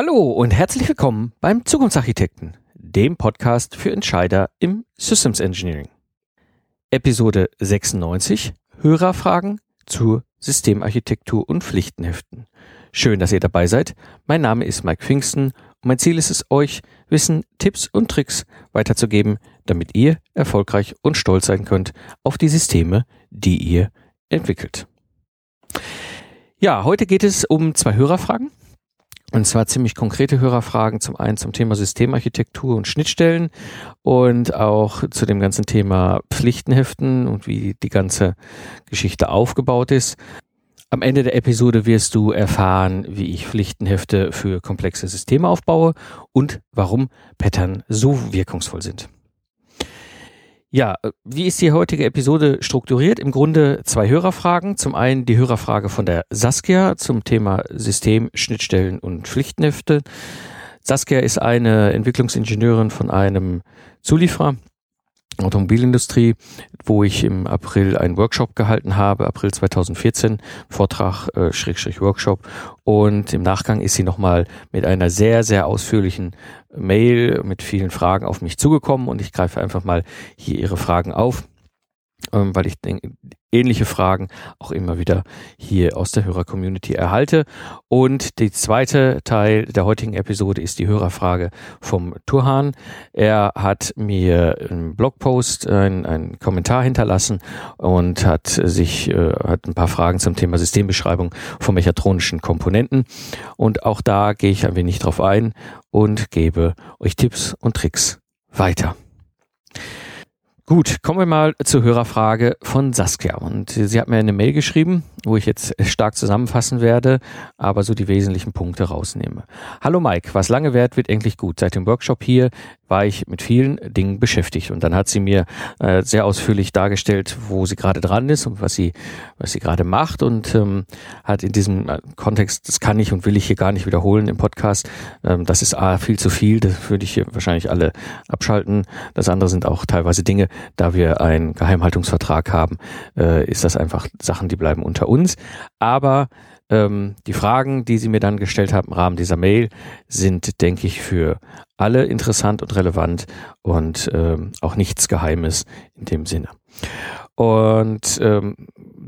Hallo und herzlich willkommen beim Zukunftsarchitekten, dem Podcast für Entscheider im Systems Engineering. Episode 96 Hörerfragen zur Systemarchitektur und Pflichtenheften. Schön, dass ihr dabei seid. Mein Name ist Mike Pfingsten und mein Ziel ist es, euch Wissen, Tipps und Tricks weiterzugeben, damit ihr erfolgreich und stolz sein könnt auf die Systeme, die ihr entwickelt. Ja, heute geht es um zwei Hörerfragen. Und zwar ziemlich konkrete Hörerfragen, zum einen zum Thema Systemarchitektur und Schnittstellen und auch zu dem ganzen Thema Pflichtenheften und wie die ganze Geschichte aufgebaut ist. Am Ende der Episode wirst du erfahren, wie ich Pflichtenhefte für komplexe Systeme aufbaue und warum Pattern so wirkungsvoll sind. Ja, äh, wie ist die heutige Episode strukturiert? Im Grunde zwei Hörerfragen. Zum einen die Hörerfrage von der Saskia zum Thema System, Schnittstellen und Pflichtenhefte. Saskia ist eine Entwicklungsingenieurin von einem Zulieferer Automobilindustrie, wo ich im April einen Workshop gehalten habe, April 2014, Vortrag, äh, Schrägstrich Workshop. Und im Nachgang ist sie nochmal mit einer sehr, sehr ausführlichen Mail mit vielen Fragen auf mich zugekommen und ich greife einfach mal hier ihre Fragen auf ähm, weil ich denke, ähnliche Fragen auch immer wieder hier aus der Hörer-Community erhalte. Und die zweite Teil der heutigen Episode ist die Hörerfrage vom Turhan. Er hat mir im Blogpost einen, einen Kommentar hinterlassen und hat sich äh, hat ein paar Fragen zum Thema Systembeschreibung von mechatronischen Komponenten. Und auch da gehe ich ein wenig drauf ein und gebe euch Tipps und Tricks weiter. Gut, kommen wir mal zur Hörerfrage von Saskia. Und sie hat mir eine Mail geschrieben, wo ich jetzt stark zusammenfassen werde, aber so die wesentlichen Punkte rausnehme. Hallo Mike, was lange währt, wird endlich gut. Seit dem Workshop hier war ich mit vielen Dingen beschäftigt. Und dann hat sie mir äh, sehr ausführlich dargestellt, wo sie gerade dran ist und was sie, was sie gerade macht und ähm, hat in diesem äh, Kontext, das kann ich und will ich hier gar nicht wiederholen im Podcast. Ähm, das ist A, viel zu viel, das würde ich hier wahrscheinlich alle abschalten. Das andere sind auch teilweise Dinge, da wir einen Geheimhaltungsvertrag haben, äh, ist das einfach Sachen, die bleiben unter uns. Aber ähm, die Fragen, die Sie mir dann gestellt haben im Rahmen dieser Mail, sind, denke ich, für alle interessant und relevant und ähm, auch nichts Geheimes in dem Sinne. Und ähm,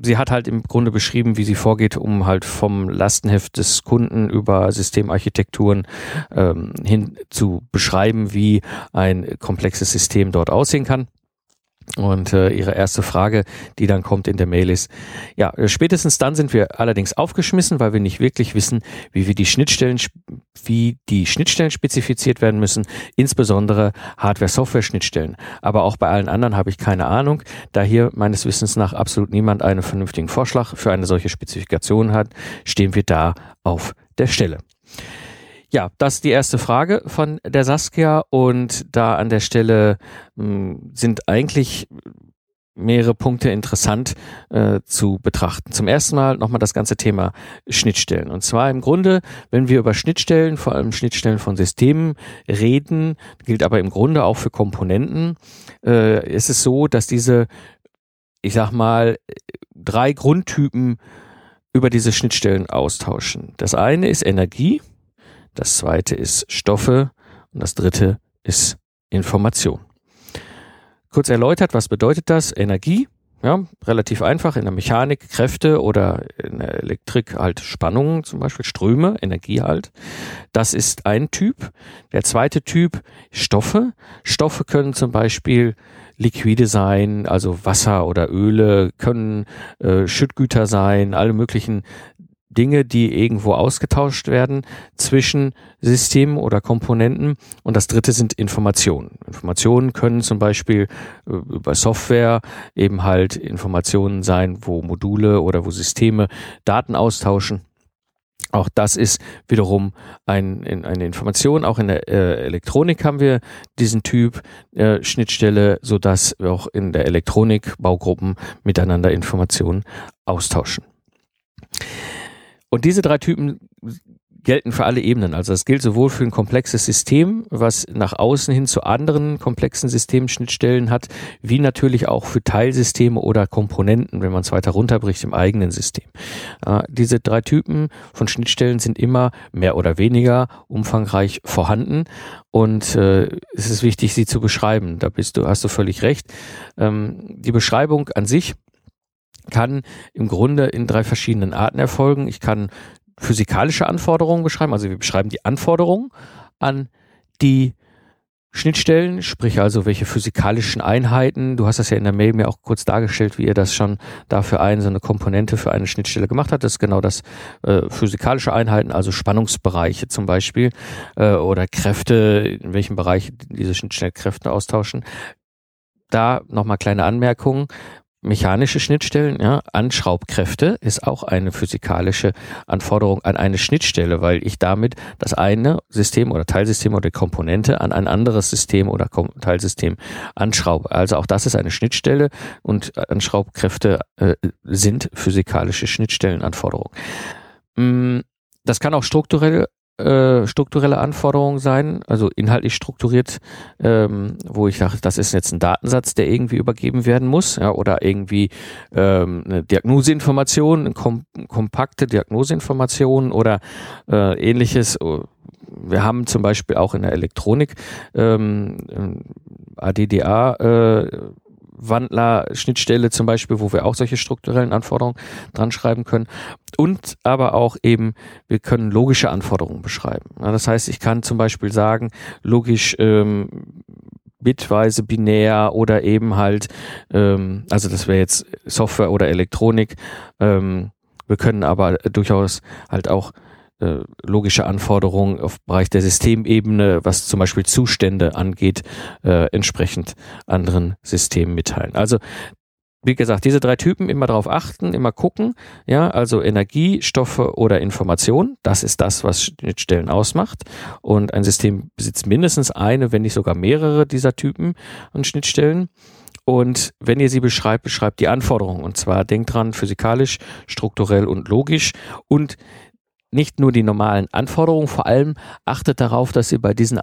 sie hat halt im Grunde beschrieben, wie sie vorgeht, um halt vom Lastenheft des Kunden über Systemarchitekturen ähm, hin zu beschreiben, wie ein komplexes System dort aussehen kann. Und äh, ihre erste Frage, die dann kommt in der Mail ist, ja, spätestens dann sind wir allerdings aufgeschmissen, weil wir nicht wirklich wissen, wie wir die Schnittstellen, wie die Schnittstellen spezifiziert werden müssen, insbesondere Hardware-Software-Schnittstellen. Aber auch bei allen anderen habe ich keine Ahnung, da hier meines Wissens nach absolut niemand einen vernünftigen Vorschlag für eine solche Spezifikation hat, stehen wir da auf der Stelle. Ja, das ist die erste Frage von der Saskia und da an der Stelle mh, hm, sind eigentlich mehrere Punkte interessant äh, zu betrachten. Zum ersten Mal nochmal das ganze Thema Schnittstellen. Und zwar im Grunde, wenn wir über Schnittstellen, vor allem Schnittstellen von Systemen reden, gilt aber im Grunde auch für Komponenten, äh, ist es so, dass diese, ich sag mal, drei Grundtypen über diese Schnittstellen austauschen. Das eine ist Energie, das zweite ist Stoffe und das dritte ist Information. Kurz erläutert, was bedeutet das? Energie, ja, relativ einfach in der Mechanik Kräfte oder in der Elektrik halt Spannungen, zum Beispiel Ströme, Energie halt. Das ist ein Typ. Der zweite Typ Stoffe. Stoffe können zum Beispiel liquide sein, also Wasser oder Öle, können äh, Schüttgüter sein, alle möglichen Dinge, die irgendwo ausgetauscht werden zwischen Systemen oder Komponenten. Und das dritte sind Informationen. Informationen können zum Beispiel äh, über Software eben halt Informationen sein, wo Module oder wo Systeme Daten austauschen. Auch das ist wiederum ein, eine Information. Auch in der äh, Elektronik haben wir diesen Typ äh, Schnittstelle, so dass wir auch in der Elektronik Baugruppen miteinander Informationen austauschen. Und diese drei Typen gelten für alle Ebenen. Also das gilt sowohl für ein komplexes System, was nach außen hin zu anderen komplexen Systemen Schnittstellen hat, wie natürlich auch für Teilsysteme oder Komponenten, wenn man es weiter runterbricht im eigenen System. Äh, diese drei Typen von Schnittstellen sind immer mehr oder weniger umfangreich vorhanden und äh, es ist wichtig, sie zu beschreiben. Da bist du, hast du völlig recht. Ähm, die Beschreibung an sich kann im Grunde in drei verschiedenen Arten erfolgen. Ich kann physikalische Anforderungen beschreiben. Also wir beschreiben die Anforderungen an die Schnittstellen, sprich also welche physikalischen Einheiten. Du hast das ja in der Mail mir auch kurz dargestellt, wie ihr das schon dafür ein, so eine Komponente für eine Schnittstelle gemacht hat. Das ist genau das äh, physikalische Einheiten, also Spannungsbereiche zum Beispiel äh, oder Kräfte, in welchem Bereich diese Schnittstellkräfte austauschen. Da nochmal kleine Anmerkungen mechanische Schnittstellen, ja, Anschraubkräfte ist auch eine physikalische Anforderung an eine Schnittstelle, weil ich damit das eine System oder Teilsystem oder Komponente an ein anderes System oder Teilsystem anschraube. Also auch das ist eine Schnittstelle und Anschraubkräfte äh, sind physikalische Schnittstellenanforderungen. Mm, das kann auch strukturell äh, strukturelle Anforderungen sein, also inhaltlich strukturiert, ähm, wo ich sage, das ist jetzt ein Datensatz, der irgendwie übergeben werden muss, ja, oder irgendwie ähm, eine Diagnoseinformation, kom kompakte Diagnoseinformation oder äh, ähnliches. Wir haben zum Beispiel auch in der Elektronik ähm, ADDA äh, Wandler, Schnittstelle zum Beispiel, wo wir auch solche strukturellen Anforderungen dran schreiben können. Und aber auch eben, wir können logische Anforderungen beschreiben. Das heißt, ich kann zum Beispiel sagen, logisch ähm, bitweise binär oder eben halt, ähm, also das wäre jetzt Software oder Elektronik. Ähm, wir können aber durchaus halt auch äh, logische Anforderungen auf Bereich der Systemebene, was zum Beispiel Zustände angeht, äh, entsprechend anderen Systemen mitteilen. Also wie gesagt, diese drei Typen immer darauf achten, immer gucken, ja, also Energie, Stoffe oder Information, das ist das, was Schnittstellen ausmacht. Und ein System besitzt mindestens eine, wenn nicht sogar mehrere dieser Typen und Schnittstellen. Und wenn ihr sie beschreibt, beschreibt die Anforderungen. Und zwar denkt dran, physikalisch, strukturell und logisch. Und nicht nur die normalen Anforderungen, vor allem achtet darauf, dass ihr bei diesen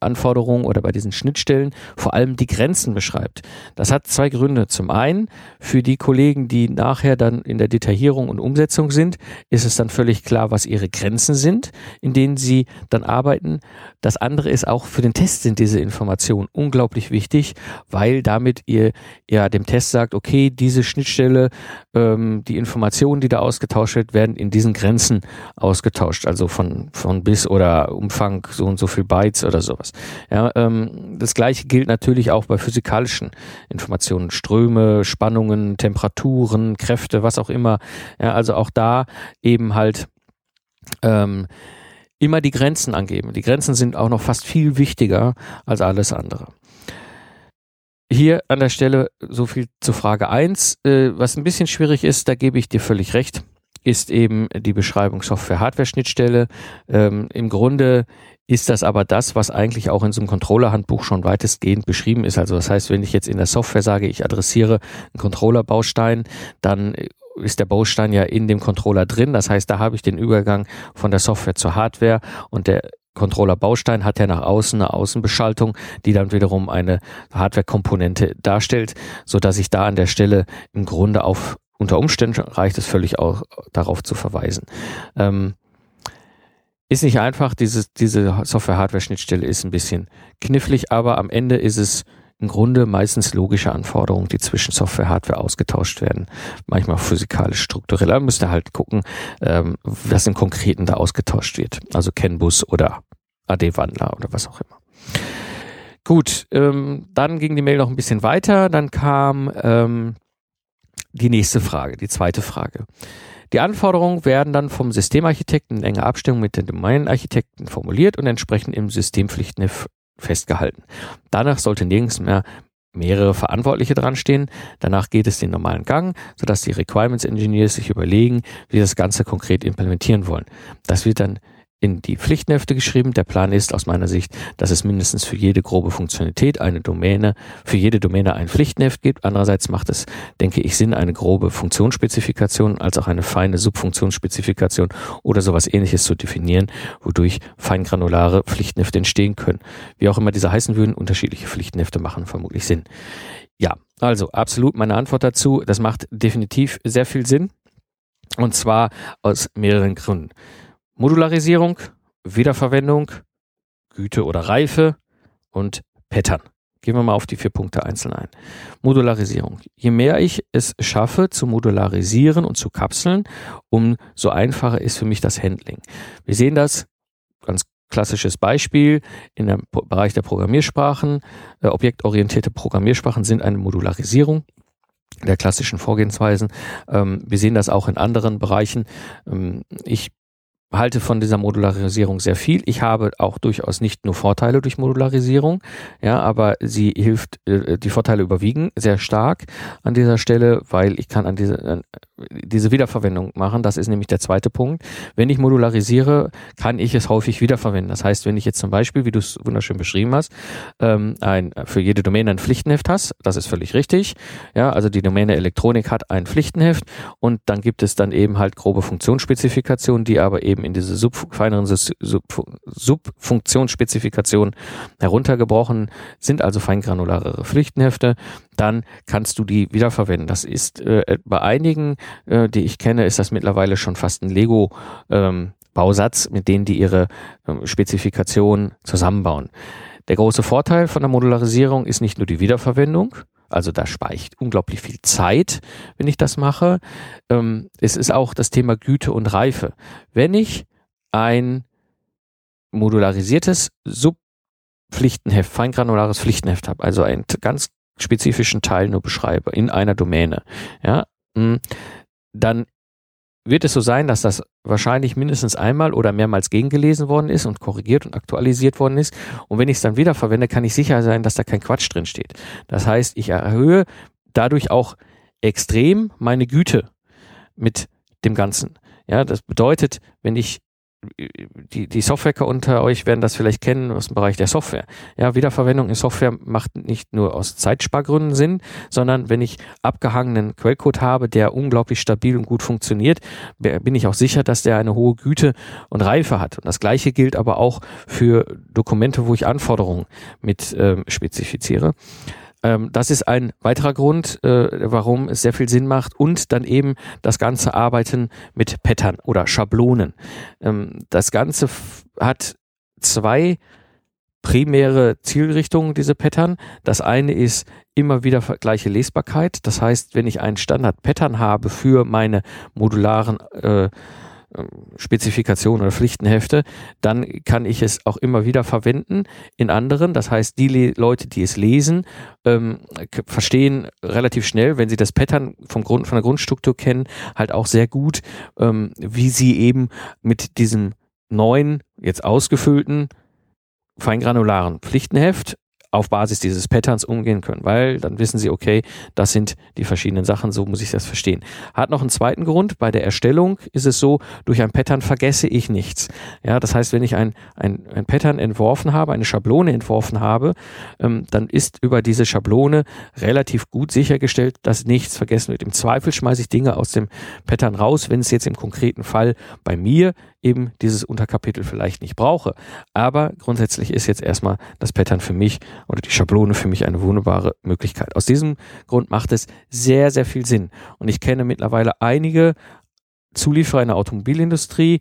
Anforderungen oder bei diesen Schnittstellen vor allem die Grenzen beschreibt. Das hat zwei Gründe. Zum einen, für die Kollegen, die nachher dann in der Detaillierung und Umsetzung sind, ist es dann völlig klar, was ihre Grenzen sind, in denen sie dann arbeiten. Das andere ist auch für den Test sind diese Informationen unglaublich wichtig, weil damit ihr ja dem Test sagt, okay, diese Schnittstelle, ähm, die Informationen, die da ausgetauscht werden in diesen Grenzen ausgetauscht, also von, von bis oder Umfang so und so viel Bytes oder sowas. Ja, ähm, das gleiche gilt natürlich auch bei physikalischen Informationen, Ströme, Spannungen, Temperaturen, Kräfte, was auch immer. Ja, also auch da eben halt ähm, immer die Grenzen angeben. Die Grenzen sind auch noch fast viel wichtiger als alles andere. Hier an der Stelle so viel zu Frage 1. Äh, was ein bisschen schwierig ist, da gebe ich dir völlig recht ist eben die Beschreibung Software-Hardware-Schnittstelle. Ähm, Im Grunde ist das aber das, was eigentlich auch in so einem Controller-Handbuch schon weitestgehend beschrieben ist. Also das heißt, wenn ich jetzt in der Software sage, ich adressiere einen Controller-Baustein, dann ist der Baustein ja in dem Controller drin. Das heißt, da habe ich den Übergang von der Software zur Hardware und der Controller-Baustein hat ja nach außen eine Außenbeschaltung, die dann wiederum eine Hardware-Komponente darstellt, so dass ich da an der Stelle im Grunde auf unter Umständen reicht es völlig auch darauf zu verweisen. Ähm, ist nicht einfach, diese, diese Software-Hardware-Schnittstelle ist ein bisschen knifflig, aber am Ende ist es im Grunde meistens logische Anforderungen, die zwischen Software und Hardware ausgetauscht werden. Manchmal physikalisch, strukturell. Aber müsst ihr halt gucken, ähm, was im Konkreten da ausgetauscht wird. Also CAN-Bus oder AD-Wandler oder was auch immer. Gut, ähm, dann ging die Mail noch ein bisschen weiter. Dann kam ähm, die nächste Frage, die zweite Frage. Die Anforderungen werden dann vom Systemarchitekten in enger Abstimmung mit den Domänenarchitekten formuliert und entsprechend im Systempflichtnif festgehalten. Danach sollte nirgends mehr mehrere Verantwortliche dran stehen. Danach geht es den normalen Gang, sodass die Requirements Engineers sich überlegen, wie das Ganze konkret implementieren wollen. Das wird dann in die Pflichtenhefte geschrieben. Der Plan ist aus meiner Sicht, dass es mindestens für jede grobe Funktionalität eine Domäne, für jede Domäne ein Pflichtenheft gibt. Andererseits macht es, denke ich, Sinn, eine grobe Funktionsspezifikation als auch eine feine Subfunktionsspezifikation oder sowas ähnliches zu definieren, wodurch feingranulare Pflichtenhefte entstehen können. Wie auch immer diese heißen würden, unterschiedliche Pflichtenhefte machen vermutlich Sinn. Ja, also absolut meine Antwort dazu. Das macht definitiv sehr viel Sinn. Und zwar aus mehreren Gründen. Modularisierung, Wiederverwendung, Güte oder Reife und Pattern. Gehen wir mal auf die vier Punkte einzeln ein. Modularisierung. Je mehr ich es schaffe zu modularisieren und zu kapseln, umso einfacher ist für mich das Handling. Wir sehen das ganz klassisches Beispiel in dem Bereich der Programmiersprachen. Äh, objektorientierte Programmiersprachen sind eine Modularisierung der klassischen Vorgehensweisen. Ähm, wir sehen das auch in anderen Bereichen. Ähm, ich halte von dieser Modularisierung sehr viel. Ich habe auch durchaus nicht nur Vorteile durch Modularisierung, ja, aber sie hilft, äh, die Vorteile überwiegen sehr stark an dieser Stelle, weil ich kann an diese, an diese Wiederverwendung machen. Das ist nämlich der zweite Punkt. Wenn ich modularisiere, kann ich es häufig wiederverwenden. Das heißt, wenn ich jetzt zum Beispiel, wie du es wunderschön beschrieben hast, ähm, ein, für jede Domäne ein Pflichtenheft hast, das ist völlig richtig. Ja, also die Domäne Elektronik hat ein Pflichtenheft und dann gibt es dann eben halt grobe Funktionsspezifikationen, die aber eben in diese sub, feineren sub, Subfunktionsspezifikationen heruntergebrochen sind, also feingranularere Pflichtenhefte, dann kannst du die wiederverwenden. Das ist äh, bei einigen, äh, die ich kenne, ist das mittlerweile schon fast ein Lego ähm, Bausatz, mit denen die ihre äh, Spezifikation zusammenbauen. Der große Vorteil von der Modularisierung ist nicht nur die Wiederverwendung, also da speicht unglaublich viel Zeit, wenn ich das mache. Ähm, es ist auch das Thema Güte und Reife. Wenn ich ein modularisiertes Subpflichtenheft, feingranulares Pflichtenheft habe, also einen ganz spezifischen Teil nur beschreibe in einer Domäne, ja, hm, dann wird es so sein, dass das wahrscheinlich mindestens einmal oder mehrmals gegengelesen worden ist und korrigiert und aktualisiert worden ist. Und wenn ich es dann wieder verwende, kann ich sicher sein, dass da kein Quatsch drin steht. Das heißt, ich erhöhe dadurch auch extrem meine Güte mit dem Ganzen. Ja, das bedeutet, wenn ich die, die Softwareker unter euch werden das vielleicht kennen aus dem Bereich der Software. Ja, Wiederverwendung in Software macht nicht nur aus Zeitspargründen Sinn, sondern wenn ich abgehangenen Quellcode habe, der unglaublich stabil und gut funktioniert, bin ich auch sicher, dass der eine hohe Güte und Reife hat. Und das gleiche gilt aber auch für Dokumente, wo ich Anforderungen mit ähm, spezifiziere. Ähm, das ist ein weiterer Grund, äh, warum es sehr viel Sinn macht und dann eben das ganze Arbeiten mit Pattern oder Schablonen. Ähm, das Ganze hat zwei primäre Zielrichtungen, diese Pattern. Das eine ist immer wieder gleiche Lesbarkeit. Das heißt, wenn ich einen Standard-Pattern habe für meine modularen äh, Spezifikation oder Pflichtenhefte, dann kann ich es auch immer wieder verwenden in anderen. Das heißt, die Le Leute, die es lesen, ähm, verstehen relativ schnell, wenn sie das Pattern vom Grund, von der Grundstruktur kennen, halt auch sehr gut, ähm, wie sie eben mit diesem neuen, jetzt ausgefüllten, feingranularen Pflichtenheft auf Basis dieses Patterns umgehen können, weil dann wissen sie, okay, das sind die verschiedenen Sachen, so muss ich das verstehen. Hat noch einen zweiten Grund, bei der Erstellung ist es so, durch ein Pattern vergesse ich nichts. Ja, das heißt, wenn ich ein, ein, ein Pattern entworfen habe, eine Schablone entworfen habe, ähm, dann ist über diese Schablone relativ gut sichergestellt, dass nichts vergessen wird. Im Zweifel schmeiße ich Dinge aus dem Pattern raus, wenn es jetzt im konkreten Fall bei mir eben dieses Unterkapitel vielleicht nicht brauche. Aber grundsätzlich ist jetzt erstmal das Pattern für mich oder die Schablone für mich eine wunderbare Möglichkeit. Aus diesem Grund macht es sehr, sehr viel Sinn. Und ich kenne mittlerweile einige Zulieferer in der Automobilindustrie,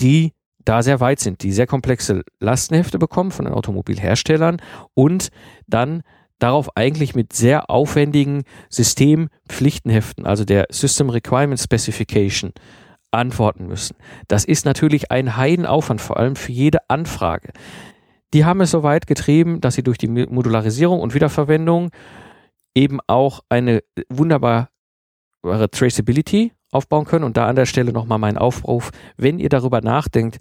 die da sehr weit sind, die sehr komplexe Lastenhefte bekommen von den Automobilherstellern und dann darauf eigentlich mit sehr aufwendigen Systempflichtenheften, also der System Requirement Specification, antworten müssen. Das ist natürlich ein Heidenaufwand, vor allem für jede Anfrage. Die haben es so weit getrieben, dass sie durch die Modularisierung und Wiederverwendung eben auch eine wunderbare Traceability aufbauen können. Und da an der Stelle nochmal mein Aufruf, wenn ihr darüber nachdenkt,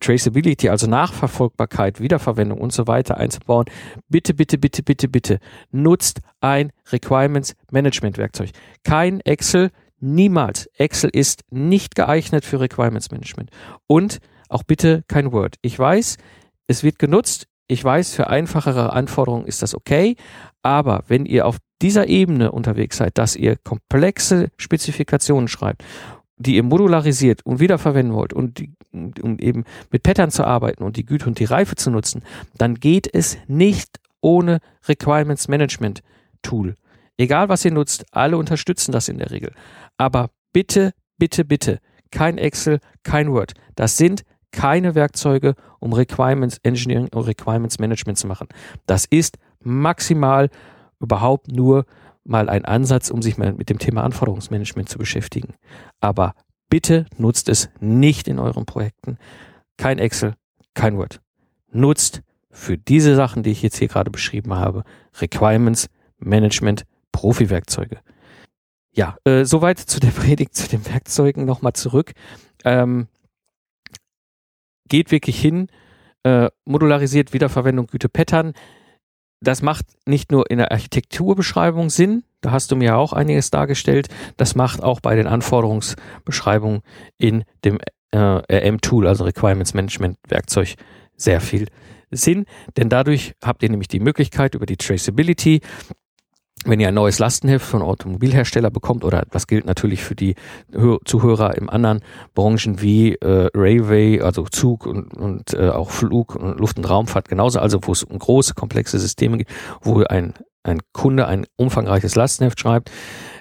Traceability, also Nachverfolgbarkeit, Wiederverwendung und so weiter einzubauen, bitte, bitte, bitte, bitte, bitte nutzt ein Requirements Management Werkzeug. Kein Excel, niemals. Excel ist nicht geeignet für Requirements Management. Und auch bitte kein Word. Ich weiß, es wird genutzt. Ich weiß, für einfachere Anforderungen ist das okay. Aber wenn ihr auf dieser Ebene unterwegs seid, dass ihr komplexe Spezifikationen schreibt, die ihr modularisiert und wiederverwenden wollt und, die, um eben mit Pattern zu arbeiten und die Güte und die Reife zu nutzen, dann geht es nicht ohne Requirements Management Tool. Egal was ihr nutzt, alle unterstützen das in der Regel. Aber bitte, bitte, bitte, kein Excel, kein Word. Das sind keine Werkzeuge, um Requirements Engineering und Requirements Management zu machen. Das ist maximal überhaupt nur mal ein Ansatz, um sich mal mit dem Thema Anforderungsmanagement zu beschäftigen. Aber bitte nutzt es nicht in euren Projekten. Kein Excel, kein Word. Nutzt für diese Sachen, die ich jetzt hier gerade beschrieben habe, Requirements Management Profi-Werkzeuge. Ja, äh, soweit zu der Predigt, zu den Werkzeugen nochmal zurück. Ähm, geht wirklich hin, äh, modularisiert Wiederverwendung Güte Pattern. Das macht nicht nur in der Architekturbeschreibung Sinn, da hast du mir auch einiges dargestellt, das macht auch bei den Anforderungsbeschreibungen in dem äh, RM-Tool, also Requirements Management Werkzeug, sehr viel Sinn, denn dadurch habt ihr nämlich die Möglichkeit über die Traceability wenn ihr ein neues Lastenheft von Automobilhersteller bekommt, oder das gilt natürlich für die Zuhörer in anderen Branchen wie äh, Railway, also Zug und, und äh, auch Flug und Luft- und Raumfahrt genauso, also wo es um große, komplexe Systeme geht, wo ein, ein Kunde ein umfangreiches Lastenheft schreibt.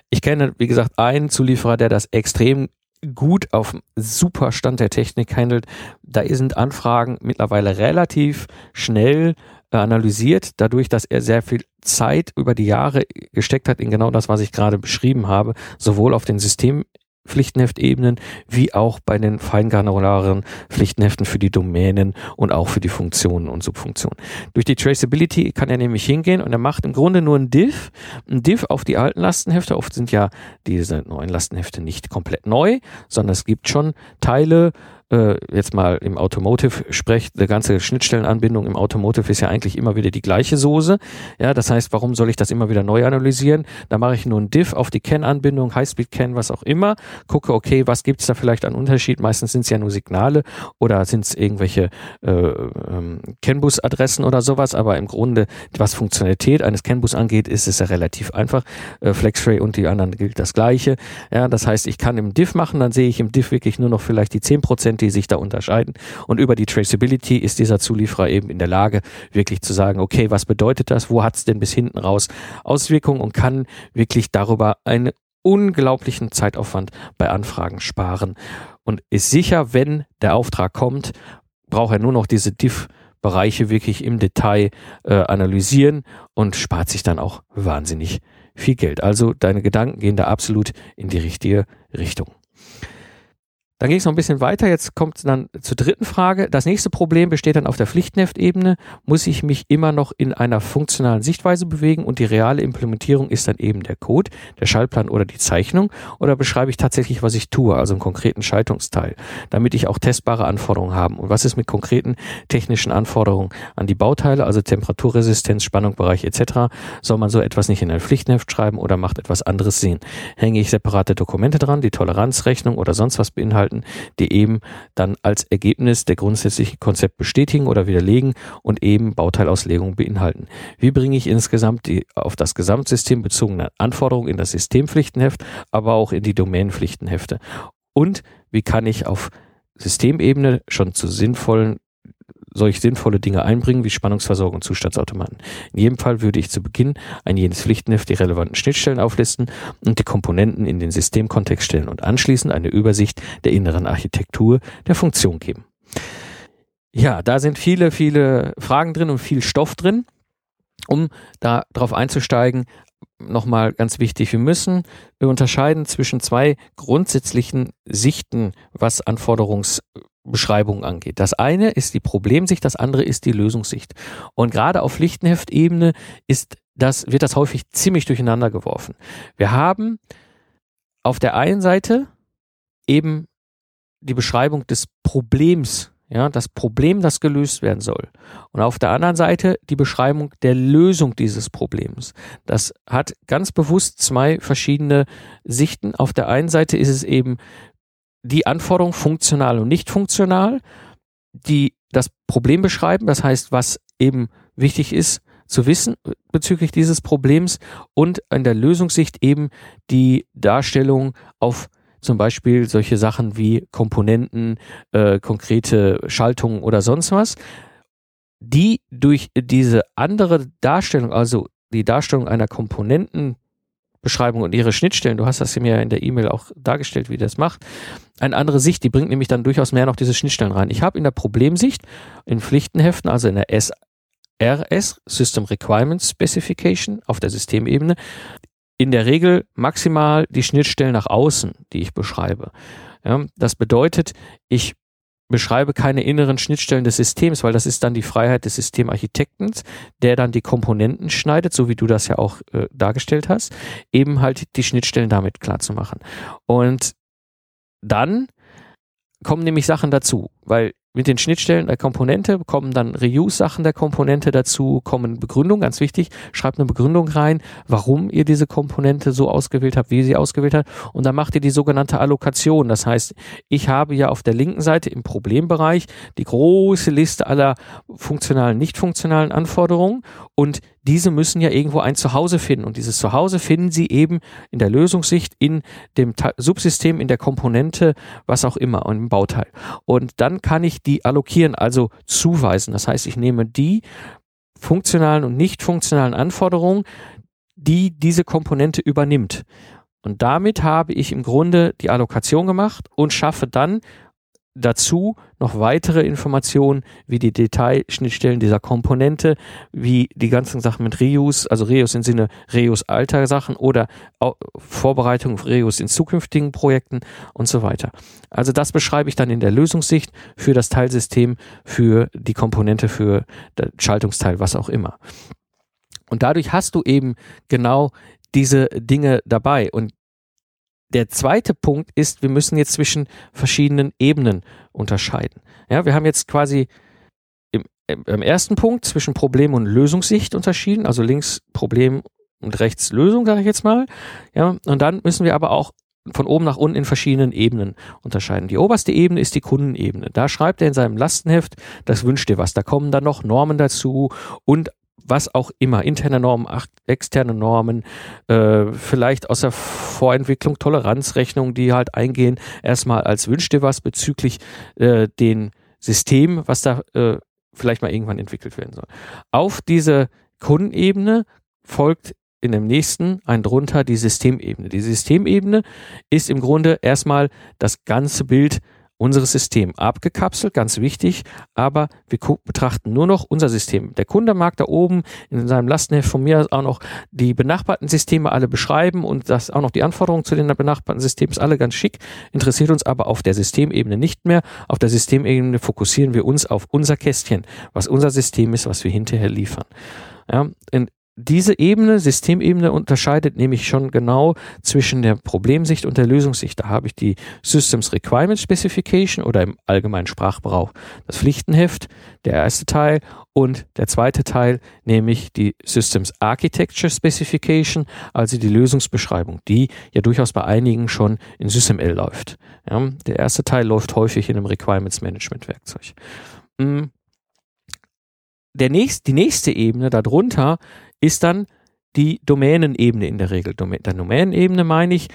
Ich kenne, wie gesagt, einen Zulieferer, der das extrem gut auf super Stand der Technik handelt. Da sind Anfragen mittlerweile relativ schnell analysiert, dadurch, dass er sehr viel Zeit über die Jahre gesteckt hat in genau das, was ich gerade beschrieben habe, sowohl auf den System Pflichtenheftebenen wie auch bei den feingranularen Pflichtenheften für die Domänen und auch für die Funktionen und Subfunktionen. Durch die Traceability kann er nämlich hingehen und er macht im Grunde nur ein Diff, ein Diff auf die alten Lastenhefte. Oft sind ja diese neuen Lastenhefte nicht komplett neu, sondern es gibt schon Teile, äh, jetzt mal im Automotive sprecht, eine ganze Schnittstellenanbindung im Automotive ist ja eigentlich immer wieder die gleiche Soße. Ja, das heißt, warum soll ich das immer wieder neu analysieren? Da mache ich nur ein Diff auf die CAN-Anbindung, Highspeed-CAN, was auch immer, gucke, okay, was gibt es da vielleicht an Unterschied? Meistens sind es ja nur Signale oder sind es irgendwelche äh, ähm, CAN-Bus-Adressen oder sowas, aber im Grunde, was Funktionalität eines CAN-Bus angeht, ist es ja relativ einfach. Äh, FlexRay und die anderen gilt das gleiche. Ja, das heißt, ich kann im Diff machen, dann sehe ich im Diff wirklich nur noch vielleicht die 10% die sich da unterscheiden. Und über die Traceability ist dieser Zulieferer eben in der Lage, wirklich zu sagen, okay, was bedeutet das? Wo hat es denn bis hinten raus Auswirkungen und kann wirklich darüber einen unglaublichen Zeitaufwand bei Anfragen sparen und ist sicher, wenn der Auftrag kommt, braucht er nur noch diese Diff Bereiche wirklich im Detail äh, analysieren und spart sich dann auch wahnsinnig viel Geld. Also deine Gedanken gehen da absolut in die richtige Richtung. Dann ging es noch ein bisschen weiter. Jetzt kommt dann zur dritten Frage. Das nächste Problem besteht dann auf der Pflichtenheftebene. Muss ich mich immer noch in einer funktionalen Sichtweise bewegen und die reale Implementierung ist dann eben der Code, der Schaltplan oder die Zeichnung? Oder beschreibe ich tatsächlich, was ich tue, also einen konkreten Schaltungsteil, damit ich auch testbare Anforderungen habe? Und was ist mit konkreten technischen Anforderungen an die Bauteile, also Temperaturresistenz, Spannungsbereich etc.? Soll man so etwas nicht in ein Pflichtenheft schreiben oder macht etwas anderes Sinn? Hänge ich separate Dokumente dran, die Toleranzrechnung oder sonst was beinhalten? Gestalten, die eben dann als Ergebnis der grundsätzliche Konzept bestätigen oder widerlegen und eben Bauteilauslegung beinhalten. Wie bringe ich insgesamt die auf das Gesamtsystem bezogene Anforderungen in das Systempflichtenheft, aber auch in die Domänenpflichtenhefte? Und wie kann ich auf Systemebene schon zu sinnvollen solch sinnvolle Dinge einbringen wie Spannungsversorgung und Zustandsautomaten. In jedem Fall würde ich zu Beginn ein jenes Pflichtenheft die relevanten Schnittstellen auflisten und die Komponenten in den Systemkontext stellen und anschließend eine Übersicht der inneren Architektur der Funktion geben. Ja, da sind viele, viele Fragen drin und viel Stoff drin. Um da drauf einzusteigen, nochmal ganz wichtig, wir müssen unterscheiden zwischen zwei grundsätzlichen Sichten, was Anforderungs Beschreibung angeht. Das eine ist die Problemsicht, das andere ist die Lösungssicht. Und gerade auf Pflichtenheftebene ist das, wird das häufig ziemlich durcheinander geworfen. Wir haben auf der einen Seite eben die Beschreibung des Problems, ja, das Problem, das gelöst werden soll. Und auf der anderen Seite die Beschreibung der Lösung dieses Problems. Das hat ganz bewusst zwei verschiedene Sichten. Auf der einen Seite ist es eben die Anforderung funktional und nicht funktional. die das Problem beschreiben, das heißt, was eben wichtig ist zu wissen bezüglich dieses Problems und in der Lösungssicht eben die Darstellung auf zum Beispiel solche Sachen wie Komponenten, äh, konkrete Schaltungen oder sonst was, die durch diese andere Darstellung, also die Darstellung einer Komponentenbeschreibung und ihre Schnittstellen, du hast das mir in der E-Mail auch dargestellt, wie das macht, eine andere Sicht, die bringt nämlich dann durchaus mehr noch diese Schnittstellen rein. Ich habe in der Problemsicht, in Pflichtenheften, also in der SRS, System Requirements Specification auf der Systemebene, in der Regel maximal die Schnittstellen nach außen, die ich beschreibe. Ja, das bedeutet, ich beschreibe keine inneren Schnittstellen des Systems, weil das ist dann die Freiheit des Systemarchitekten, der dann die Komponenten schneidet, so wie du das ja auch äh, dargestellt hast, eben halt die Schnittstellen damit klar zu machen. Und dann kommen nämlich Sachen dazu, weil mit den Schnittstellen der Komponente kommen dann Reuse-Sachen der Komponente dazu, kommen Begründungen, ganz wichtig, schreibt eine Begründung rein, warum ihr diese Komponente so ausgewählt habt, wie ihr sie ausgewählt habt und dann macht ihr die sogenannte Allokation. Das heißt, ich habe ja auf der linken Seite im Problembereich die große Liste aller funktionalen, nicht funktionalen Anforderungen und diese müssen ja irgendwo ein Zuhause finden. Und dieses Zuhause finden sie eben in der Lösungssicht in dem Subsystem, in der Komponente, was auch immer, im Bauteil. Und dann kann ich die allokieren, also zuweisen. Das heißt, ich nehme die funktionalen und nicht funktionalen Anforderungen, die diese Komponente übernimmt. Und damit habe ich im Grunde die Allokation gemacht und schaffe dann dazu noch weitere Informationen wie die Detailschnittstellen dieser Komponente, wie die ganzen Sachen mit Reuse, also Reuse im Sinne Reuse alter Sachen oder Vorbereitung auf Reuse in zukünftigen Projekten und so weiter. Also das beschreibe ich dann in der Lösungssicht für das Teilsystem, für die Komponente, für das Schaltungsteil, was auch immer. Und dadurch hast du eben genau diese Dinge dabei. Und der zweite Punkt ist, wir müssen jetzt zwischen verschiedenen Ebenen unterscheiden. Ja, wir haben jetzt quasi im, im ersten Punkt zwischen Problem und Lösungssicht unterschieden, also links Problem und rechts Lösung, sage ich jetzt mal. Ja, und dann müssen wir aber auch von oben nach unten in verschiedenen Ebenen unterscheiden. Die oberste Ebene ist die Kundenebene. Da schreibt er in seinem Lastenheft, das wünscht dir was. Da kommen dann noch Normen dazu und was auch immer, interne Normen, externe Normen, äh, vielleicht aus der Vorentwicklung Toleranzrechnungen, die halt eingehen, erstmal als Wünsch dir was bezüglich äh, den System, was da äh, vielleicht mal irgendwann entwickelt werden soll. Auf diese Kundenebene folgt in dem nächsten ein drunter die Systemebene. Die Systemebene ist im Grunde erstmal das ganze Bild unseres System abgekapselt, ganz wichtig, aber wir betrachten nur noch unser System. Der Kunde mag da oben in seinem Lastenheft von mir auch noch die benachbarten Systeme alle beschreiben und das auch noch die Anforderungen zu den benachbarten Systemen ist alle ganz schick, interessiert uns aber auf der Systemebene nicht mehr. Auf der Systemebene fokussieren wir uns auf unser Kästchen, was unser System ist, was wir hinterher liefern. Ja, in, diese Ebene, Systemebene, unterscheidet nämlich schon genau zwischen der Problemsicht und der Lösungssicht. Da habe ich die Systems Requirement Specification oder im allgemeinen Sprachgebrauch das Pflichtenheft, der erste Teil, und der zweite Teil, nämlich die Systems Architecture Specification, also die Lösungsbeschreibung, die ja durchaus bei einigen schon in SysML läuft. Ja, der erste Teil läuft häufig in einem Requirements Management Werkzeug. Hm. Der nächst, die nächste Ebene darunter ist dann die Domänenebene in der Regel. Der Domänenebene meine ich,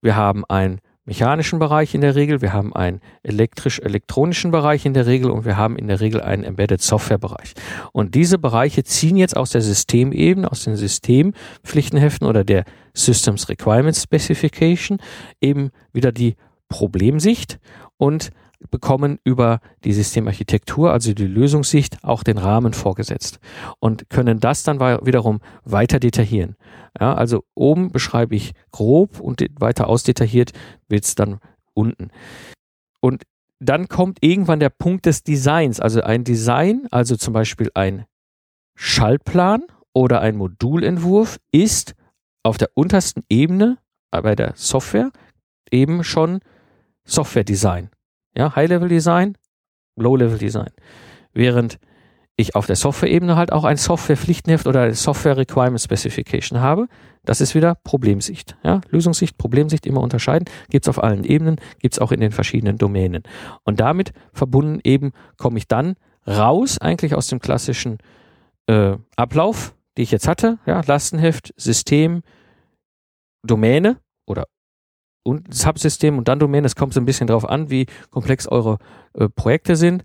wir haben einen mechanischen Bereich in der Regel, wir haben einen elektrisch-elektronischen Bereich in der Regel und wir haben in der Regel einen Embedded Software Bereich. Und diese Bereiche ziehen jetzt aus der Systemebene, aus den Systempflichtenheften oder der Systems Requirements Specification eben wieder die Problemsicht und bekommen über die Systemarchitektur, also die Lösungssicht, auch den Rahmen vorgesetzt und können das dann wiederum weiter detaillieren. Ja, also oben beschreibe ich grob und weiter ausdetailliert wird es dann unten. Und dann kommt irgendwann der Punkt des Designs, also ein Design, also zum Beispiel ein Schaltplan oder ein Modulentwurf ist auf der untersten Ebene bei der Software eben schon Software Design. Ja, High-Level-Design, Low-Level-Design. Während ich auf der Software-Ebene halt auch ein Software-Pflichtenheft oder eine Software-Requirement Specification habe. Das ist wieder Problemsicht. Ja? Lösungssicht, Problemsicht immer unterscheiden. Gibt es auf allen Ebenen, gibt es auch in den verschiedenen Domänen. Und damit verbunden eben komme ich dann raus eigentlich aus dem klassischen äh, Ablauf, die ich jetzt hatte. Ja? Lastenheft, System, Domäne oder und Subsystem und dann Domäne. Es kommt so ein bisschen drauf an, wie komplex eure äh, Projekte sind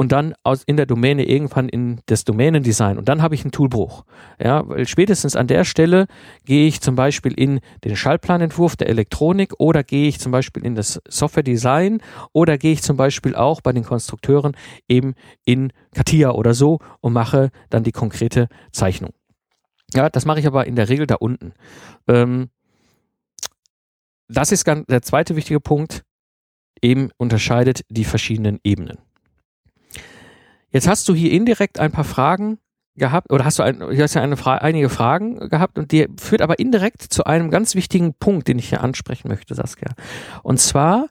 und dann aus, in der Domäne irgendwann in das Domänendesign und dann habe ich einen Toolbruch. Ja, weil spätestens an der Stelle gehe ich zum Beispiel in den Schaltplanentwurf der Elektronik oder gehe ich zum Beispiel in das Softwaredesign oder gehe ich zum Beispiel auch bei den Konstrukteuren eben in CATIA oder so und mache dann die konkrete Zeichnung. Ja, das mache ich aber in der Regel da unten. Ähm, das ist ganz, der zweite wichtige Punkt, eben unterscheidet die verschiedenen Ebenen. Jetzt hast du hier indirekt ein paar Fragen gehabt, oder hast du, ein, hast ja eine Fra einige Fragen gehabt und die führt aber indirekt zu einem ganz wichtigen Punkt, den ich hier ansprechen möchte, Saskia. Und zwar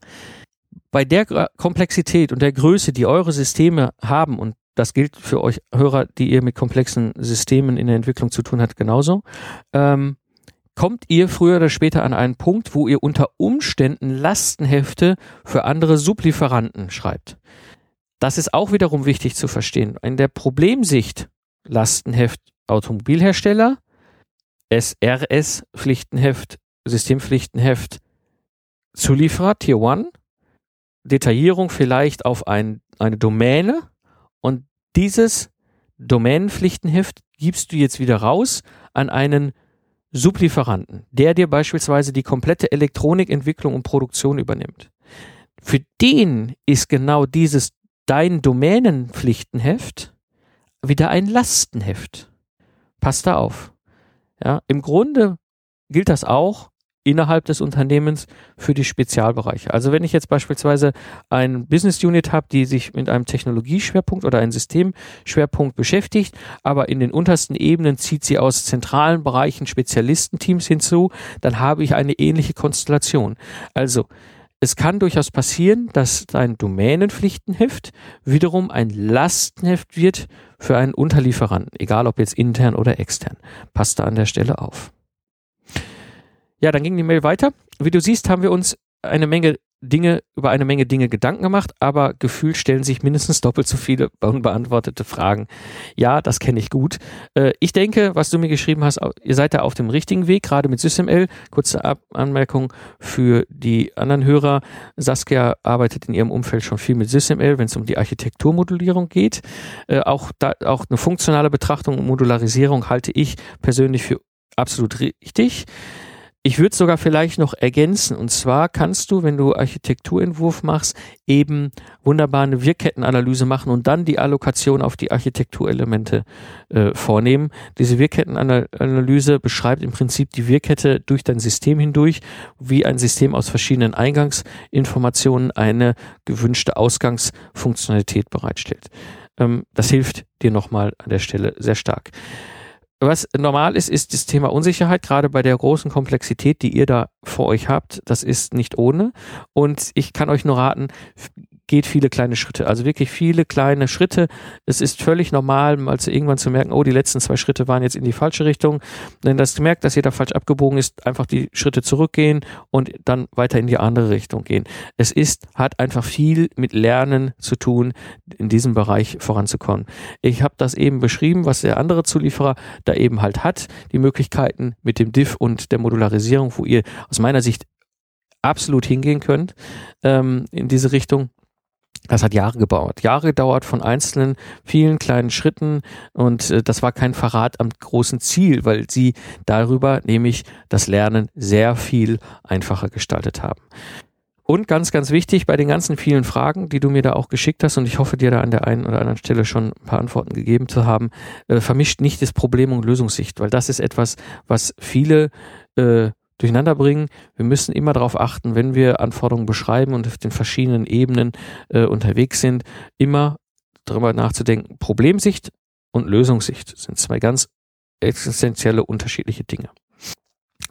bei der Komplexität und der Größe, die eure Systeme haben, und das gilt für euch Hörer, die ihr mit komplexen Systemen in der Entwicklung zu tun habt, genauso, ähm, kommt ihr früher oder später an einen Punkt, wo ihr unter Umständen Lastenhefte für andere Sublieferanten schreibt. Das ist auch wiederum wichtig zu verstehen. In der Problemsicht Lastenheft Automobilhersteller, SRS Pflichtenheft, Systempflichtenheft Zulieferer Tier 1, Detaillierung vielleicht auf ein, eine Domäne und dieses Domänenpflichtenheft gibst du jetzt wieder raus an einen Sublieferanten, der dir beispielsweise die komplette Elektronikentwicklung und Produktion übernimmt. Für den ist genau dieses dein Domänenpflichtenheft wieder ein Lastenheft. Passt da auf. Ja, im Grunde gilt das auch innerhalb des Unternehmens für die Spezialbereiche. Also wenn ich jetzt beispielsweise ein Business Unit habe, die sich mit einem Technologieschwerpunkt oder einem Systemschwerpunkt beschäftigt, aber in den untersten Ebenen zieht sie aus zentralen Bereichen Spezialistenteams hinzu, dann habe ich eine ähnliche Konstellation. Also es kann durchaus passieren, dass dein Domänenpflichtenheft wiederum ein Lastenheft wird für einen Unterlieferanten, egal ob jetzt intern oder extern. Passt da an der Stelle auf. Ja, dann ging die Mail weiter. Wie du siehst, haben wir uns eine Menge Dinge, über eine Menge Dinge Gedanken gemacht, aber gefühlt stellen sich mindestens doppelt so viele unbeantwortete Fragen. Ja, das kenne ich gut. Äh, ich denke, was du mir geschrieben hast, ihr seid da auf dem richtigen Weg, gerade mit SysML. Kurze Ab Anmerkung für die anderen Hörer. Saskia arbeitet in ihrem Umfeld schon viel mit SysML, wenn es um die Architekturmodellierung geht. Äh, auch, da, auch eine funktionale Betrachtung und Modularisierung halte ich persönlich für absolut richtig. Ich würde sogar vielleicht noch ergänzen. Und zwar kannst du, wenn du Architekturentwurf machst, eben wunderbar eine Wirkkettenanalyse machen und dann die Allokation auf die Architekturelemente äh, vornehmen. Diese Wirkkettenanalyse beschreibt im Prinzip die Wirkkette durch dein System hindurch, wie ein System aus verschiedenen Eingangsinformationen eine gewünschte Ausgangsfunktionalität bereitstellt. Ähm, das hilft dir nochmal an der Stelle sehr stark. Was normal ist, ist das Thema Unsicherheit, gerade bei der großen Komplexität, die ihr da vor euch habt. Das ist nicht ohne. Und ich kann euch nur raten, geht viele kleine Schritte. Also wirklich viele kleine Schritte. Es ist völlig normal, mal zu irgendwann zu merken, oh, die letzten zwei Schritte waren jetzt in die falsche Richtung. Wenn das merkt, dass da falsch abgebogen ist, einfach die Schritte zurückgehen und dann weiter in die andere Richtung gehen. Es ist, hat einfach viel mit Lernen zu tun, in diesem Bereich voranzukommen. Ich habe das eben beschrieben, was der andere Zulieferer da eben halt hat. Die Möglichkeiten mit dem Diff und der Modularisierung, wo ihr aus meiner Sicht absolut hingehen könnt ähm, in diese Richtung. Das hat Jahre gedauert. Jahre gedauert von einzelnen, vielen kleinen Schritten und äh, das war kein Verrat am großen Ziel, weil sie darüber nämlich das Lernen sehr viel einfacher gestaltet haben. Und ganz, ganz wichtig, bei den ganzen vielen Fragen, die du mir da auch geschickt hast, und ich hoffe dir da an der einen oder anderen Stelle schon ein paar Antworten gegeben zu haben, äh, vermischt nicht das Problem und Lösungssicht, weil das ist etwas, was viele äh, durcheinander bringen. Wir müssen immer darauf achten, wenn wir Anforderungen beschreiben und auf den verschiedenen Ebenen äh, unterwegs sind, immer darüber nachzudenken. Problemsicht und Lösungssicht sind zwei ganz existenzielle unterschiedliche Dinge.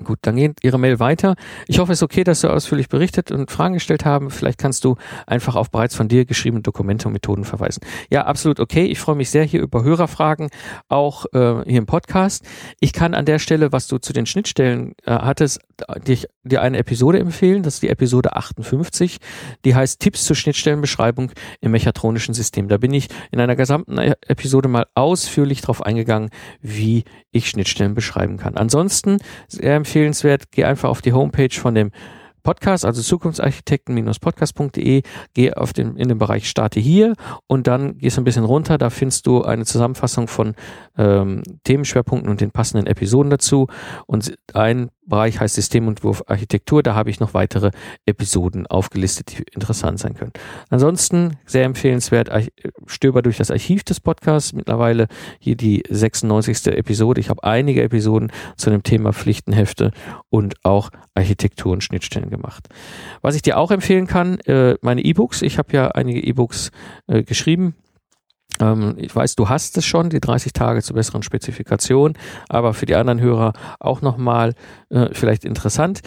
Gut, dann geht Ihre Mail weiter. Ich hoffe, es ist okay, dass Sie ausführlich berichtet und Fragen gestellt haben. Vielleicht kannst du einfach auf bereits von dir geschriebene Dokumente und Methoden verweisen. Ja, absolut okay. Ich freue mich sehr hier über Hörerfragen, auch äh, hier im Podcast. Ich kann an der Stelle, was du zu den Schnittstellen äh, hattest, dir, dir eine Episode empfehlen. Das ist die Episode 58. Die heißt Tipps zur Schnittstellenbeschreibung im mechatronischen System. Da bin ich in einer gesamten e-, Episode mal ausführlich darauf eingegangen, wie ich Schnittstellen beschreiben kann. Ansonsten sehr empfehlenswert, geh einfach auf die Homepage von dem Podcast, also zukunftsarchitekten-podcast.de, geh auf den, in den Bereich Starte hier und dann gehst du ein bisschen runter, da findest du eine Zusammenfassung von ähm, Themenschwerpunkten und den passenden Episoden dazu. Und ein Bereich heißt Systementwurf Architektur. Da habe ich noch weitere Episoden aufgelistet, die interessant sein können. Ansonsten sehr empfehlenswert, stöber durch das Archiv des Podcasts. Mittlerweile hier die 96. Episode. Ich habe einige Episoden zu dem Thema Pflichtenhefte und auch Architektur und Schnittstellen gemacht. Was ich dir auch empfehlen kann, äh, meine E-Books. Ich habe ja einige E-Books äh, geschrieben ich weiß, du hast es schon, die 30 Tage zur besseren Spezifikation, aber für die anderen Hörer auch nochmal äh, vielleicht interessant.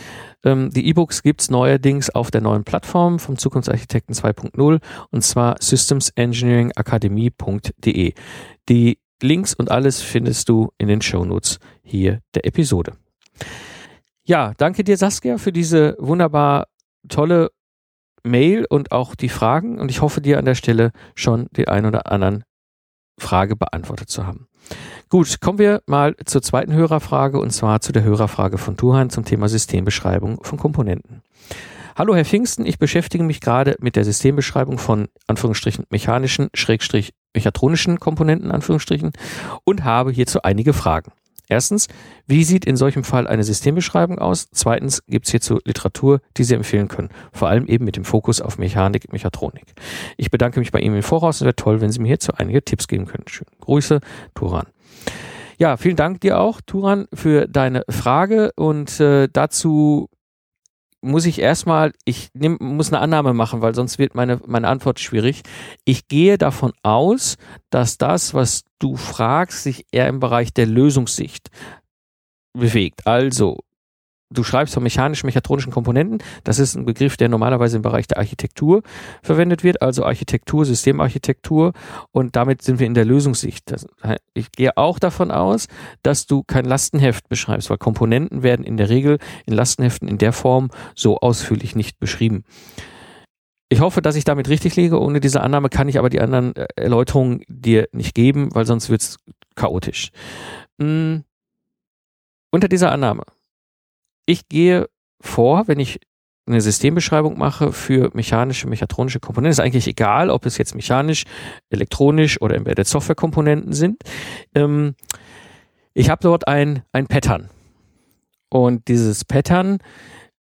Ähm, die E-Books gibt's neuerdings auf der neuen Plattform vom Zukunftsarchitekten 2.0 und zwar systemsengineeringakademie.de. Die Links und alles findest du in den Shownotes hier der Episode. Ja, danke dir Saskia für diese wunderbar tolle Mail und auch die Fragen und ich hoffe dir an der Stelle schon die ein oder anderen Frage beantwortet zu haben. Gut, kommen wir mal zur zweiten Hörerfrage und zwar zu der Hörerfrage von Tuhan zum Thema Systembeschreibung von Komponenten. Hallo Herr Pfingsten, ich beschäftige mich gerade mit der Systembeschreibung von Anführungsstrichen mechanischen, Schrägstrich mechatronischen Komponenten Anführungsstrichen und habe hierzu einige Fragen. Erstens, wie sieht in solchem Fall eine Systembeschreibung aus? Zweitens, gibt es hierzu Literatur, die Sie empfehlen können? Vor allem eben mit dem Fokus auf Mechanik, Mechatronik. Ich bedanke mich bei Ihnen im Voraus. Es wäre toll, wenn Sie mir hierzu einige Tipps geben können. Schöne Grüße, Turan. Ja, vielen Dank dir auch, Turan, für deine Frage und äh, dazu muss ich erstmal, ich nehm, muss eine Annahme machen, weil sonst wird meine, meine Antwort schwierig. Ich gehe davon aus, dass das, was du fragst, sich eher im Bereich der Lösungssicht bewegt. Also, du schreibst von mechanischen, mechatronischen Komponenten. Das ist ein Begriff, der normalerweise im Bereich der Architektur verwendet wird, also Architektur, Systemarchitektur. Und damit sind wir in der Lösungssicht. ich gehe auch davon aus, dass du kein Lastenheft beschreibst, weil Komponenten werden in der Regel in Lastenheften in der Form so ausführlich nicht beschrieben. Ich hoffe, dass ich damit richtig liege. Ohne diese Annahme kann ich aber die anderen äh, Erläuterungen dir nicht geben, weil sonst wird es chaotisch. Hm. Unter dieser Annahme ich gehe vor, wenn ich eine Systembeschreibung mache für mechanische, mechatronische Komponenten. Ist eigentlich egal, ob es jetzt mechanisch, elektronisch oder Embedded Software Komponenten sind. Ähm, ich habe dort ein, ein Pattern. Und dieses Pattern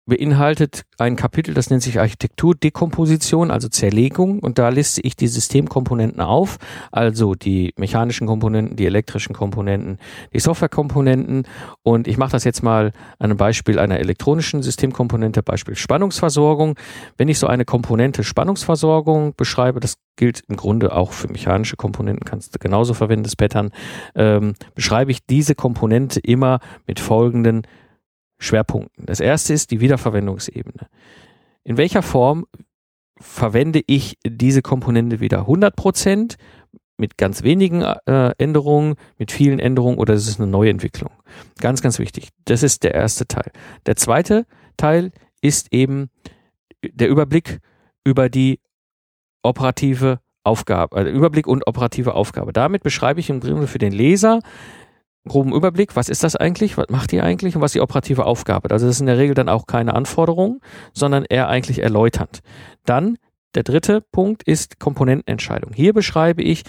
beinhaltet ein Kapitel, das nennt sich Architekturdekomposition, also Zerlegung. Und da liste ich die Systemkomponenten auf, also die mechanischen Komponenten, die elektrischen Komponenten, die Softwarekomponenten. Und ich mache das jetzt mal an einem Beispiel einer elektronischen Systemkomponente, Beispiel Spannungsversorgung. Wenn ich so eine Komponente Spannungsversorgung beschreibe, das gilt im Grunde auch für mechanische Komponenten, kannst du genauso verwenden, das Pattern, ähm, beschreibe ich diese Komponente immer mit folgenden Schwerpunkten. Das erste ist die Wiederverwendungsebene. In welcher Form verwende ich diese Komponente wieder 100 Prozent mit ganz wenigen äh, Änderungen, mit vielen Änderungen oder ist es eine Neuentwicklung? Ganz, ganz wichtig. Das ist der erste Teil. Der zweite Teil ist eben der Überblick über die operative Aufgabe, also Überblick und operative Aufgabe. Damit beschreibe ich im Grunde für den Leser groben Überblick, was ist das eigentlich, was macht die eigentlich und was ist die operative Aufgabe. Also das ist in der Regel dann auch keine Anforderung, sondern eher eigentlich erläuternd. Dann der dritte Punkt ist Komponentenentscheidung. Hier beschreibe ich,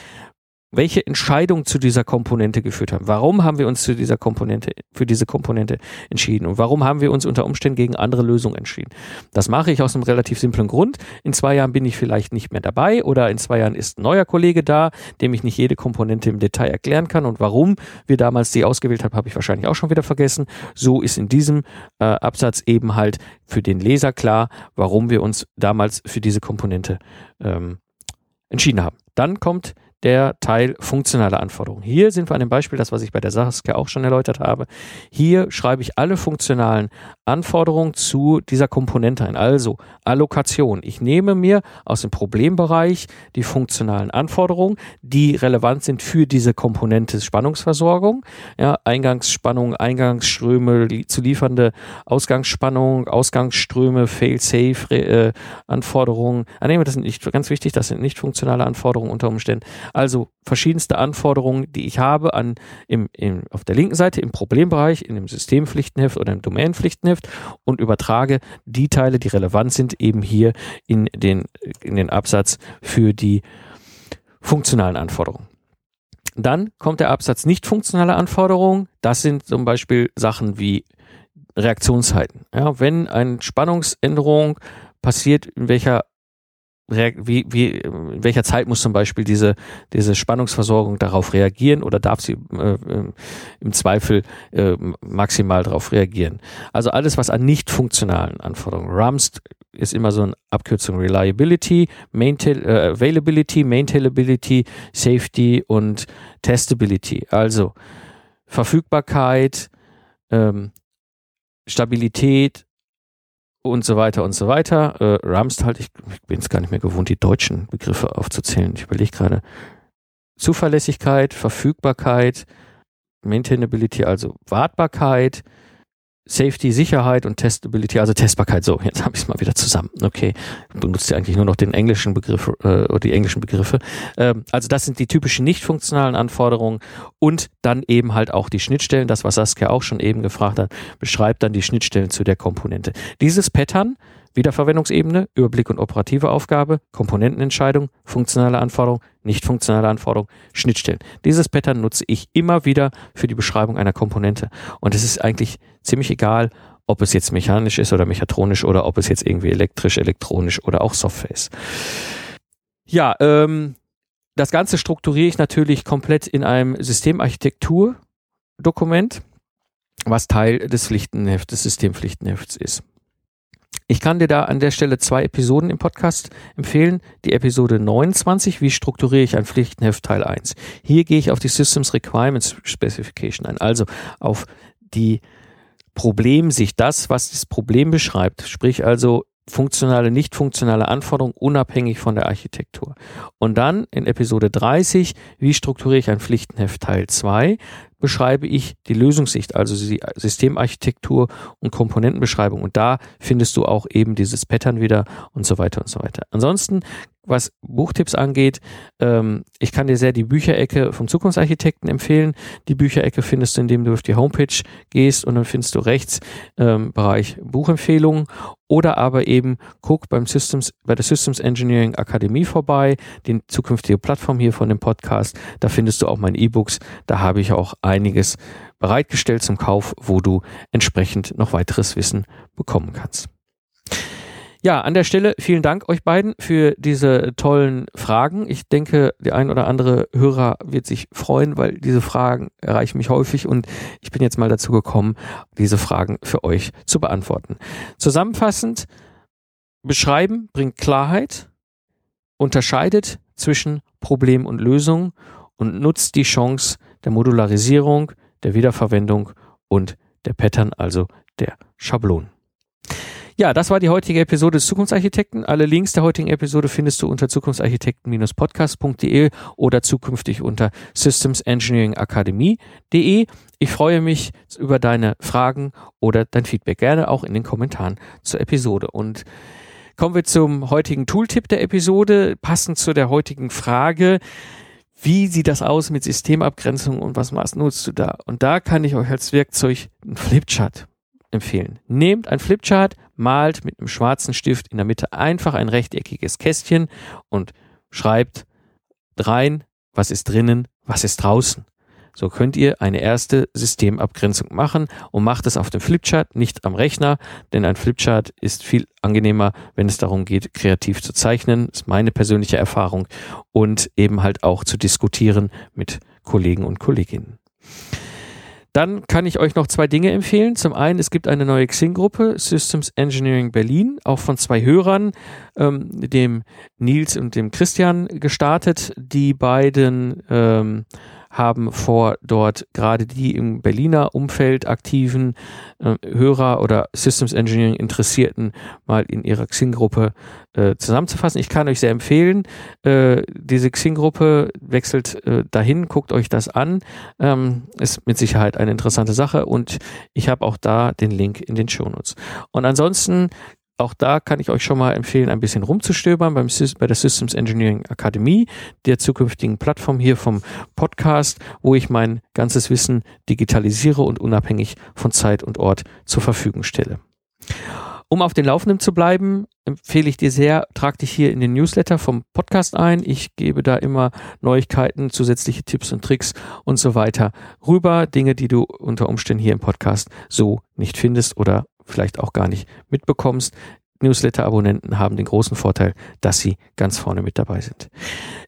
welche Entscheidung zu dieser Komponente geführt haben. Warum haben wir uns zu dieser Komponente, für diese Komponente entschieden? Und warum haben wir uns unter Umständen gegen andere Lösungen entschieden? Das mache ich aus einem relativ simplen Grund. In zwei Jahren bin ich vielleicht nicht mehr dabei oder in zwei Jahren ist ein neuer Kollege da, dem ich nicht jede Komponente im Detail erklären kann. Und warum wir damals die ausgewählt haben, habe ich wahrscheinlich auch schon wieder vergessen. So ist in diesem äh, Absatz eben halt für den Leser klar, warum wir uns damals für diese Komponente ähm, entschieden haben. Dann kommt der Teil funktionale Anforderungen. Hier sind wir an dem Beispiel, das was ich bei der Saskia auch schon erläutert habe. Hier schreibe ich alle funktionalen Anforderungen zu dieser Komponente ein. Also Allokation. Ich nehme mir aus dem Problembereich die funktionalen Anforderungen, die relevant sind für diese Komponente Spannungsversorgung. Ja, Eingangsspannung, Eingangsströme, zu liefernde Ausgangsspannung, Ausgangsströme, Fail-Safe äh, Anforderungen. Ah, das sind nicht ganz wichtig, das sind nicht funktionale Anforderungen unter Umständen. Also verschiedenste Anforderungen, die ich habe an im, im, auf der linken Seite im Problembereich, in dem Systempflichtenheft oder im Domänenpflichtenheft und übertrage die Teile, die relevant sind, eben hier in den, in den Absatz für die funktionalen Anforderungen. Dann kommt der Absatz nicht funktionale Anforderungen. Das sind zum Beispiel Sachen wie Reaktionszeiten. Ja, wenn eine Spannungsänderung passiert, in welcher wie, wie, in welcher Zeit muss zum Beispiel diese, diese Spannungsversorgung darauf reagieren oder darf sie äh, äh, im Zweifel äh, maximal darauf reagieren? Also alles, was an nicht funktionalen Anforderungen. RUMS ist immer so eine Abkürzung Reliability, Maintain, äh, Availability, Maintainability, Safety und Testability. Also Verfügbarkeit, ähm, Stabilität, und so weiter und so weiter. Äh, Rumst halt, ich, ich bin es gar nicht mehr gewohnt, die deutschen Begriffe aufzuzählen. Ich überlege gerade. Zuverlässigkeit, Verfügbarkeit, Maintainability, also Wartbarkeit, Safety, Sicherheit und Testability, also Testbarkeit. So, jetzt habe ich es mal wieder zusammen. Okay, benutzt ja eigentlich nur noch den englischen Begriff äh, oder die englischen Begriffe. Ähm, also das sind die typischen nicht funktionalen Anforderungen und dann eben halt auch die Schnittstellen. Das, was Saskia auch schon eben gefragt hat, beschreibt dann die Schnittstellen zu der Komponente. Dieses Pattern Wiederverwendungsebene, Überblick und operative Aufgabe, Komponentenentscheidung, funktionale Anforderung, nicht funktionale Anforderung, Schnittstellen. Dieses Pattern nutze ich immer wieder für die Beschreibung einer Komponente. Und es ist eigentlich ziemlich egal, ob es jetzt mechanisch ist oder mechatronisch oder ob es jetzt irgendwie elektrisch, elektronisch oder auch Software ist. Ja, ähm, das Ganze strukturiere ich natürlich komplett in einem Systemarchitektur-Dokument, was Teil des Pflichtenhefts, des Systempflichtenhefts ist. Ich kann dir da an der Stelle zwei Episoden im Podcast empfehlen. Die Episode 29, wie strukturiere ich ein Pflichtenheft Teil 1. Hier gehe ich auf die Systems Requirements Specification ein, also auf die Problemsicht, das, was das Problem beschreibt, sprich also funktionale, nicht funktionale Anforderungen unabhängig von der Architektur. Und dann in Episode 30, wie strukturiere ich ein Pflichtenheft Teil 2, beschreibe ich die Lösungssicht, also die Systemarchitektur und Komponentenbeschreibung. Und da findest du auch eben dieses Pattern wieder und so weiter und so weiter. Ansonsten was Buchtipps angeht, ähm, ich kann dir sehr die Bücherecke vom Zukunftsarchitekten empfehlen. Die Bücherecke findest du, indem du auf die Homepage gehst und dann findest du rechts ähm, Bereich Buchempfehlungen oder aber eben guck beim Systems, bei der Systems Engineering Akademie vorbei, die zukünftige Plattform hier von dem Podcast. Da findest du auch meine E-Books. Da habe ich auch einiges bereitgestellt zum Kauf, wo du entsprechend noch weiteres Wissen bekommen kannst. Ja, an der Stelle vielen Dank euch beiden für diese tollen Fragen. Ich denke, der ein oder andere Hörer wird sich freuen, weil diese Fragen erreichen mich häufig und ich bin jetzt mal dazu gekommen, diese Fragen für euch zu beantworten. Zusammenfassend, beschreiben bringt Klarheit, unterscheidet zwischen Problem und Lösung und nutzt die Chance der Modularisierung, der Wiederverwendung und der Pattern, also der Schablonen. Ja, das war die heutige Episode des Zukunftsarchitekten. Alle Links der heutigen Episode findest du unter zukunftsarchitekten-podcast.de oder zukünftig unter systemengineeringakademie.de. Ich freue mich über deine Fragen oder dein Feedback gerne auch in den Kommentaren zur Episode. Und kommen wir zum heutigen Tooltip der Episode, passend zu der heutigen Frage. Wie sieht das aus mit Systemabgrenzung und was nutzt du da? Und da kann ich euch als Werkzeug einen Flipchart empfehlen. Nehmt ein Flipchart, malt mit einem schwarzen Stift in der Mitte einfach ein rechteckiges Kästchen und schreibt rein, was ist drinnen, was ist draußen. So könnt ihr eine erste Systemabgrenzung machen und macht es auf dem Flipchart, nicht am Rechner, denn ein Flipchart ist viel angenehmer, wenn es darum geht, kreativ zu zeichnen. Das ist meine persönliche Erfahrung und eben halt auch zu diskutieren mit Kollegen und Kolleginnen. Dann kann ich euch noch zwei Dinge empfehlen. Zum einen, es gibt eine neue Xing-Gruppe, Systems Engineering Berlin, auch von zwei Hörern, ähm, dem Nils und dem Christian gestartet. Die beiden ähm, haben vor, dort gerade die im Berliner Umfeld aktiven äh, Hörer oder Systems Engineering Interessierten mal in ihrer Xing-Gruppe äh, zusammenzufassen. Ich kann euch sehr empfehlen, äh, diese Xing-Gruppe wechselt äh, dahin, guckt euch das an. Ähm, ist mit Sicherheit eine interessante Sache und ich habe auch da den Link in den Shownotes. Und ansonsten auch da kann ich euch schon mal empfehlen, ein bisschen rumzustöbern beim, bei der Systems Engineering Akademie, der zukünftigen Plattform hier vom Podcast, wo ich mein ganzes Wissen digitalisiere und unabhängig von Zeit und Ort zur Verfügung stelle. Um auf den Laufenden zu bleiben, empfehle ich dir sehr, trag dich hier in den Newsletter vom Podcast ein. Ich gebe da immer Neuigkeiten, zusätzliche Tipps und Tricks und so weiter rüber. Dinge, die du unter Umständen hier im Podcast so nicht findest oder vielleicht auch gar nicht mitbekommst. Newsletter-Abonnenten haben den großen Vorteil, dass sie ganz vorne mit dabei sind.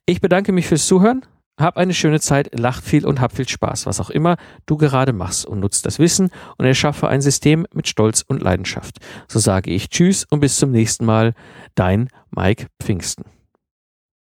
Ich bedanke mich fürs Zuhören. Hab eine schöne Zeit, lacht viel und hab viel Spaß, was auch immer du gerade machst und nutzt das Wissen und erschaffe ein System mit Stolz und Leidenschaft. So sage ich Tschüss und bis zum nächsten Mal. Dein Mike Pfingsten.